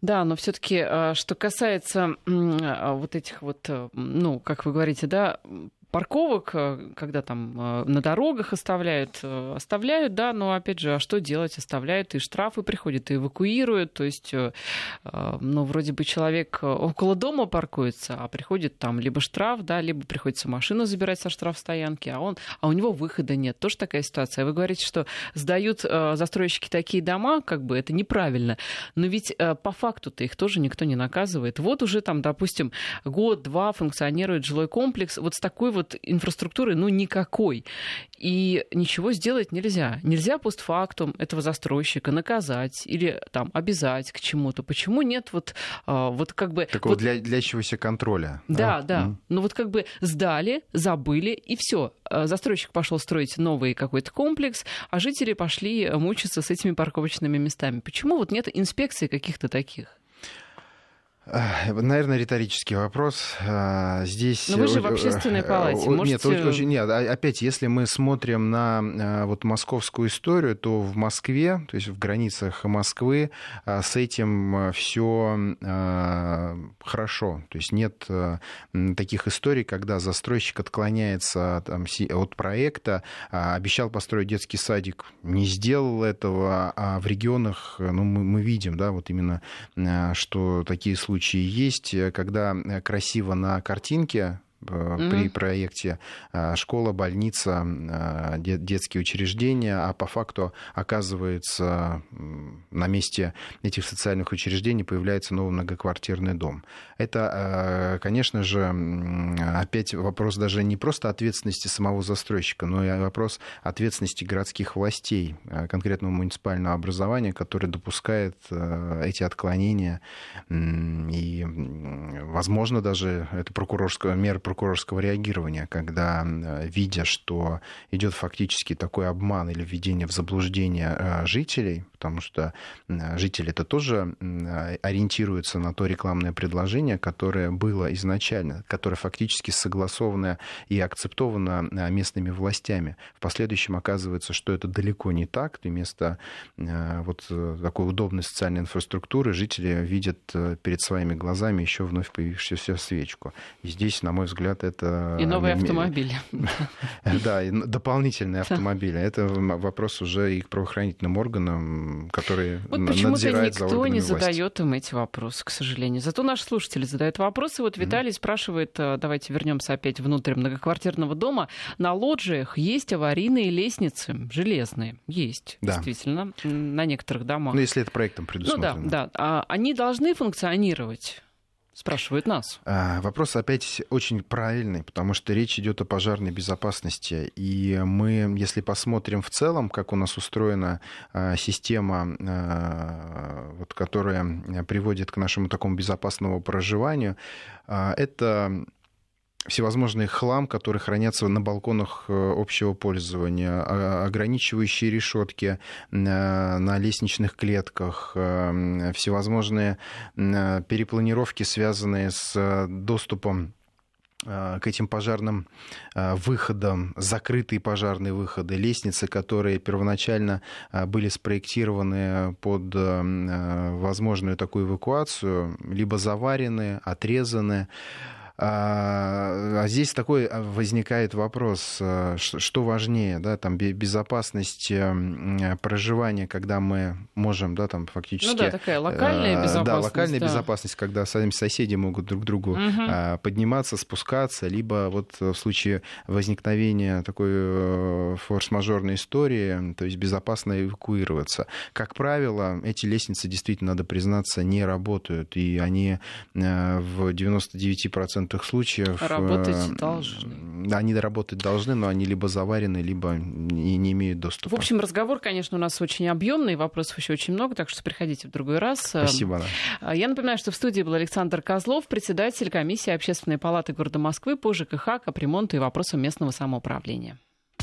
Speaker 1: Да, но все-таки, а, что касается а, вот этих вот, э, ну, как вы говорите, да, парковок, э, когда там э, на дорогах оставляют, э, оставляют, да, но опять же, а что делать? Оставляют, и штрафы приходят, и эвакуируют, то есть, ну, вроде бы человек около дома паркуется, а приходит там либо штраф, да, либо приходится машину забирать со штрафстоянки, а, он, а у него выхода нет. Тоже такая ситуация. Вы говорите, что сдают застройщики такие дома, как бы это неправильно, но ведь по факту-то их тоже никто не наказывает. Вот уже там, допустим, год-два функционирует жилой комплекс, вот с такой вот вот инфраструктуры, ну, никакой. И ничего сделать нельзя. Нельзя постфактум этого застройщика наказать или там обязать к чему-то. Почему нет вот, а, вот как бы...
Speaker 2: Такого
Speaker 1: вот...
Speaker 2: для, длящегося контроля.
Speaker 1: Да, да. да. Mm. Ну вот как бы сдали, забыли, и все. А, застройщик пошел строить новый какой-то комплекс, а жители пошли мучиться с этими парковочными местами. Почему вот нет инспекций каких-то таких?
Speaker 2: Наверное, риторический вопрос. А, здесь...
Speaker 1: Но вы же в общественной палате.
Speaker 2: Можете... Нет, очень, нет, а, опять, если мы смотрим на а, вот московскую историю, то в Москве, то есть в границах Москвы, с этим все хорошо. То есть нет таких историй, когда застройщик отклоняется там, от проекта, обещал построить детский садик, не сделал этого, а в регионах, ну, мы, мы видим, да, вот именно, что такие случаи случаи есть, э, когда э, красиво на картинке mm-hmm. при проекте школа, больница, детские учреждения, а по факту оказывается на месте этих социальных учреждений появляется новый многоквартирный дом. Это, конечно же, опять вопрос даже не просто ответственности самого застройщика, но и вопрос ответственности городских властей, конкретного муниципального образования, которое допускает эти отклонения и, возможно, даже это прокурорская мера прокурорского реагирования, когда, видя, что идет фактически такой обман или введение в заблуждение э, жителей, потому что жители это тоже ориентируются на то рекламное предложение, которое было изначально, которое фактически согласовано и акцептовано э, местными властями. В последующем оказывается, что это далеко не так, и вместо э, вот такой удобной социальной инфраструктуры жители видят перед своими глазами еще вновь появившуюся свечку. И здесь, на мой взгляд, это...
Speaker 1: И новые автомобили. [laughs]
Speaker 2: Да, дополнительные автомобили. Это вопрос уже и к правоохранительным органам, которые вот надзирают за
Speaker 1: никто не задает им эти вопросы, к сожалению. Зато наши слушатели задают вопросы. Вот Виталий спрашивает, э, давайте вернемся опять внутрь многоквартирного дома. На лоджиях есть аварийные лестницы железные. Есть, действительно, на некоторых домах.
Speaker 2: Ну, если это проектом предусмотрено.
Speaker 1: Ну да, да. А они должны функционировать Спрашивают нас.
Speaker 2: А, вопрос опять очень правильный, потому что речь идет о пожарной безопасности. И мы, если посмотрим в целом, как у нас устроена а, система, а, вот, которая приводит к нашему такому безопасному проживанию, это всевозможный хлам, который хранятся на балконах э, общего пользования, а, ограничивающие решетки на лестничных клетках, э, всевозможные перепланировки, связанные с доступом э, к этим пожарным выходам, закрытые пожарные выходы, лестницы, которые первоначально были спроектированы под возможную такую эвакуацию, либо заварены, отрезаны. А, а здесь такой а, возникает вопрос, а, что важнее, да, там безопасность эм, проживания, когда мы можем, да, там фактически... Ну
Speaker 1: да, такая локальная безопасность.
Speaker 2: Да, локальная да. безопасность, когда сами соседи могут друг к другу угу. подниматься, спускаться, либо вот в случае возникновения такой э, форс-мажорной истории, то есть безопасно эвакуироваться. Как правило, эти лестницы действительно, надо признаться, не работают, и они э, в 99% некоторых случаев...
Speaker 1: Работать э, должны.
Speaker 2: Они работать должны, но они либо заварены, либо не, не имеют доступа.
Speaker 1: В общем, разговор, конечно, у нас очень объемный, вопросов еще очень много, так что приходите в другой раз.
Speaker 2: Спасибо.
Speaker 1: Да. Я напоминаю, что в студии был Александр Козлов, председатель комиссии Общественной палаты города Москвы по ЖКХ, капремонту и вопросам местного самоуправления.